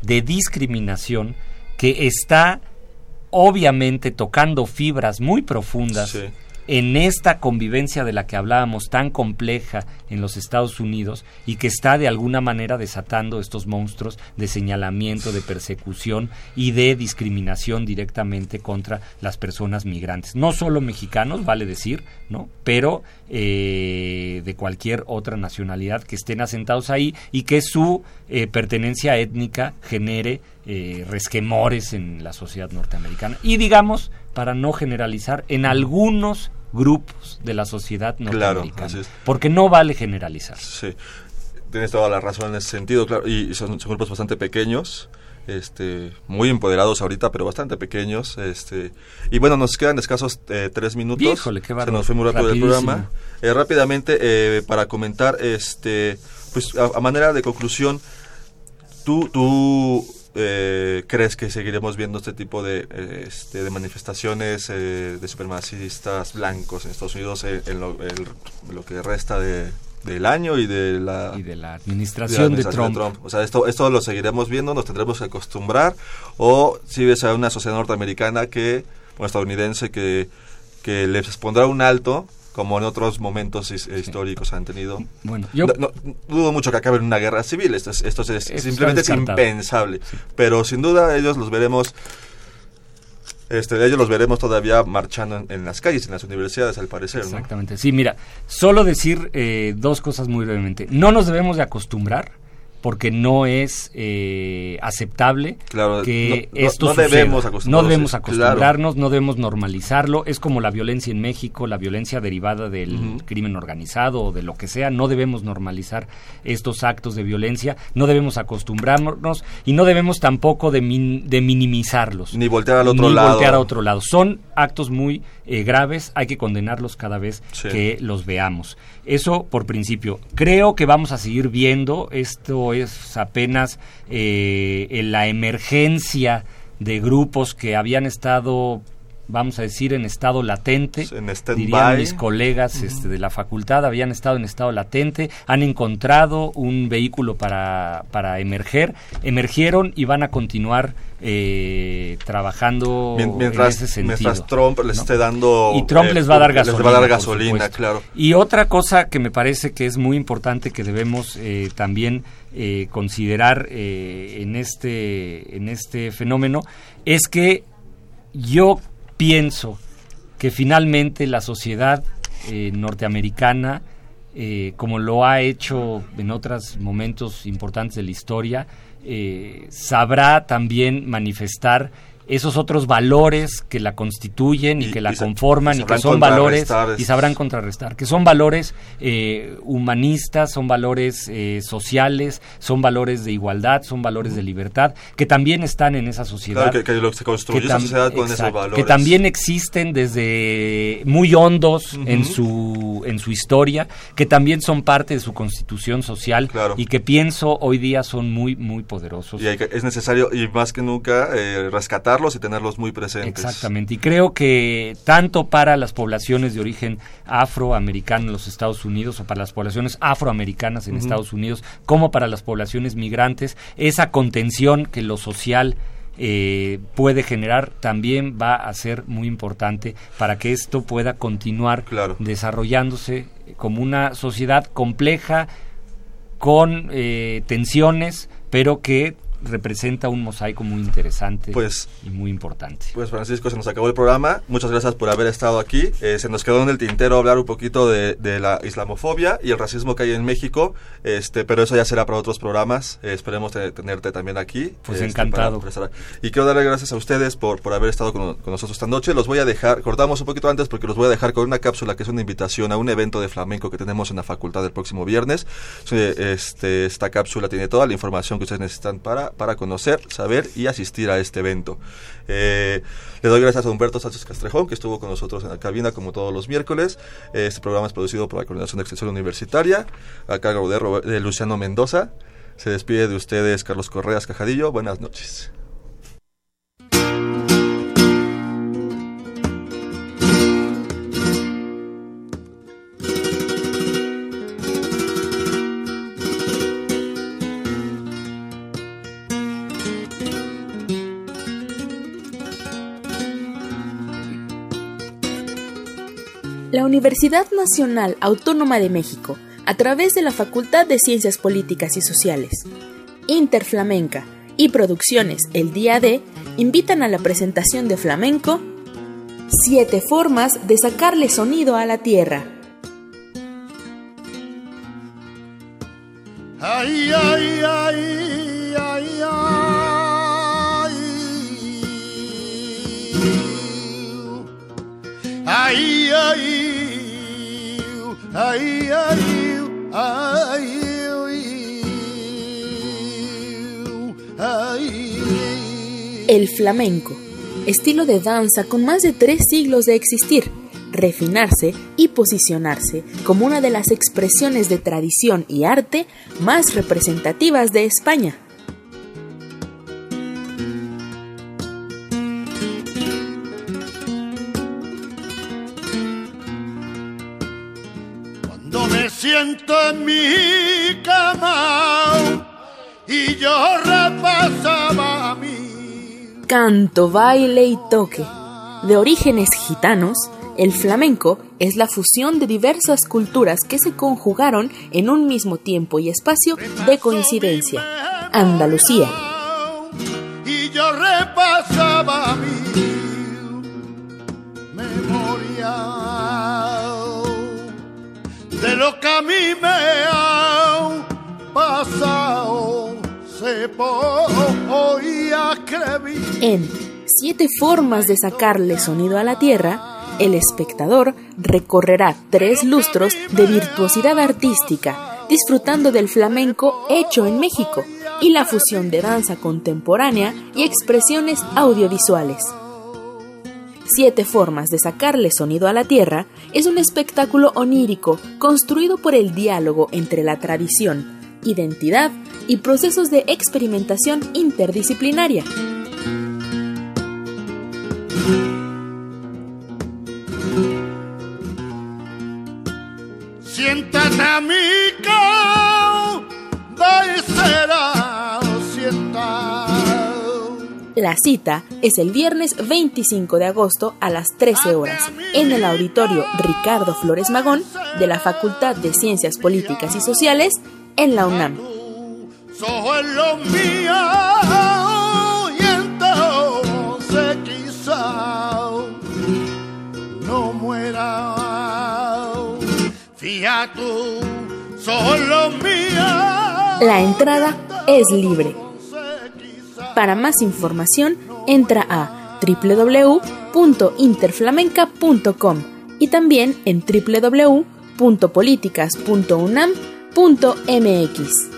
de discriminación que está obviamente tocando fibras muy profundas Sí. En esta convivencia de la que hablábamos tan compleja en los Estados Unidos y que está de alguna manera desatando estos monstruos de señalamiento, de persecución y de discriminación directamente contra las personas migrantes. No solo mexicanos, vale decir, ¿no? Pero eh, de cualquier otra nacionalidad que estén asentados ahí y que su eh, pertenencia étnica genere eh, resquemores en la sociedad norteamericana. Y digamos, para no generalizar, en algunos grupos de la sociedad Claro, norteamericana. así es. Porque no vale generalizar. Sí, tienes toda la razón en ese sentido, claro, y son, son grupos bastante pequeños, este, muy empoderados ahorita, pero bastante pequeños, este, y bueno, nos quedan escasos eh, tres minutos, Híjole, qué se bárbaro. nos fue muy rápido el Rapidísimo. programa, Eh, rápidamente, eh, para comentar, este, pues a, a manera de conclusión, tú, tú eh, crees que seguiremos viendo este tipo de, eh, este, de manifestaciones eh, de supremacistas blancos en Estados Unidos en, en lo, que resta de, del año y de la, Y de la de la administración de, Trump. O sea, esto, esto lo seguiremos viendo, nos tendremos que acostumbrar. O si ves a una sociedad norteamericana que, o estadounidense, que, que les pondrá un alto, como en otros momentos his- históricos han tenido. Bueno, yo No- no- dudo mucho que acabe en una guerra civil, esto, es, esto es- está simplemente es impensable. Pero sin duda ellos los veremos, este, ellos los veremos todavía marchando en, en las calles, en las universidades, al parecer. ¿no? Exactamente. Sí, mira, solo decir eh, dos cosas muy brevemente. No nos debemos de acostumbrar porque no es eh, aceptable Claro, que no- no- esto no suceda. debemos No acostumbrarnos, debemos claro. acostumbrarnos, no debemos normalizarlo. Es como la violencia en México, la violencia derivada del crimen organizado o de lo que sea. No debemos normalizar estos actos de violencia, no debemos acostumbrarnos y no debemos tampoco de, min- de minimizarlos Ni voltear al otro ni lado. voltear a otro lado. Son actos muy eh, graves, hay que condenarlos cada vez Sí. que los veamos. Eso por principio. Creo que vamos a seguir viendo, esto es apenas eh, en la emergencia de grupos que habían estado vamos a decir, en estado latente. En dirían mis colegas este, de la facultad, habían estado en estado latente, han encontrado un vehículo para, para emerger, emergieron y van a continuar eh, trabajando Mien- en Mientras, ese sentido. mientras Trump les ¿no? esté dando... Y Trump eh, les va a dar gasolina. Les va a dar gasolina, claro. Y otra cosa que me parece que es muy importante que debemos eh, también considerar eh, en, este, en este fenómeno es que yo pienso que finalmente la sociedad eh, norteamericana, eh, como lo ha hecho en otros momentos importantes de la historia, eh, sabrá también manifestar esos otros valores que la constituyen y, Y- que la y conforman y y, que son valores y sabrán contrarrestar, que son valores eh, humanistas, son valores eh, sociales, son valores de igualdad, son valores de libertad, que también están en esa sociedad. Claro, que, que lo que se construyó esa sociedad con esos valores. que también existen desde muy hondos en su en su historia, que también son parte de su constitución social Claro. y que pienso hoy día son muy muy poderosos. Y hay que- es necesario, y más que nunca, eh, rescatarlos y tenerlos muy presentes. Exactamente, y creo que tanto para las poblaciones de origen afroamericano en los Estados Unidos o para las poblaciones afroamericanas en. Estados Unidos, como para las poblaciones migrantes, esa contención que lo social eh, puede generar también va a ser muy importante para que esto pueda continuar Claro. desarrollándose como una sociedad compleja con eh, tensiones, pero que representa un mosaico muy interesante Pues- y muy importante. Pues Francisco, se nos acabó el programa. Muchas gracias por haber estado aquí. Eh, se nos quedó en el tintero hablar un poquito de, de la islamofobia y el racismo que hay en México, este, pero eso ya será para otros programas. Eh, esperemos te- tenerte también aquí. Pues este, encantado. Y quiero darle gracias a ustedes por, por haber estado con, con nosotros esta noche. Los voy a dejar, cortamos un poquito antes porque los voy a dejar con una cápsula que es una invitación a un evento de flamenco que tenemos en la facultad el próximo viernes. Este, esta cápsula tiene toda la información que ustedes necesitan para, para conocer, saber y asistir a este evento. Eh, le doy gracias a Humberto Sánchez Castrejón, que estuvo con nosotros en la cabina como todos los miércoles. Este programa es producido por la Coordinación de Extensión Universitaria, a cargo de, Robert- de Luciano Mendoza. Se despide de ustedes Carlos Correas Cajadillo. Buenas noches. La Universidad Nacional Autónoma de México, a través de la Facultad de Ciencias Políticas y Sociales, Interflamenca y Producciones El Día D, invitan a la presentación de flamenco Siete formas de sacarle sonido a la tierra. Ay, ay, ay. El flamenco, estilo de danza con más de tres siglos de existir, refinarse y posicionarse como una de las expresiones de tradición y arte más representativas de España. Siento en mi cama y yo repasaba mi Canto, baile y toque. De orígenes gitanos, el flamenco es la fusión de diversas culturas que se conjugaron en un mismo tiempo y espacio de coincidencia. Andalucía. y yo En Siete formas de sacarle sonido a la tierra, el espectador recorrerá tres lustros de virtuosidad artística, disfrutando del flamenco hecho en México y la fusión de danza contemporánea y expresiones audiovisuales. Siete formas de sacarle sonido a la Tierra es un espectáculo onírico construido por el diálogo entre la tradición, identidad y procesos de experimentación interdisciplinaria. Siéntate, amiga. La cita es el viernes 25 de agosto a las 13 horas en el auditorio Ricardo Flores Magón de la Facultad de Ciencias Políticas y Sociales en la UNAM. no muera. solo La entrada es libre. Para más información, entra a www.interflamenca.com y también en www.políticas.unam.mx.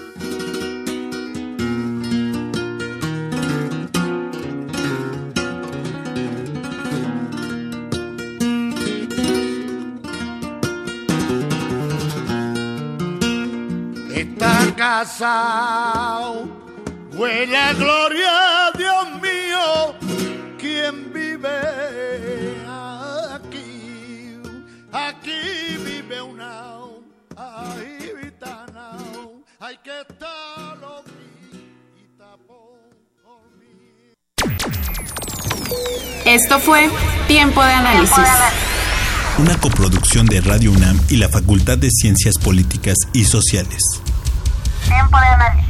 casa. Huele a gloria, Dios mío, quien vive aquí. Aquí vive una, ahí vitana, hay que estar Esto fue Tiempo de Análisis. Una coproducción de Radio UNAM y la Facultad de Ciencias Políticas y Sociales. Tiempo de análisis.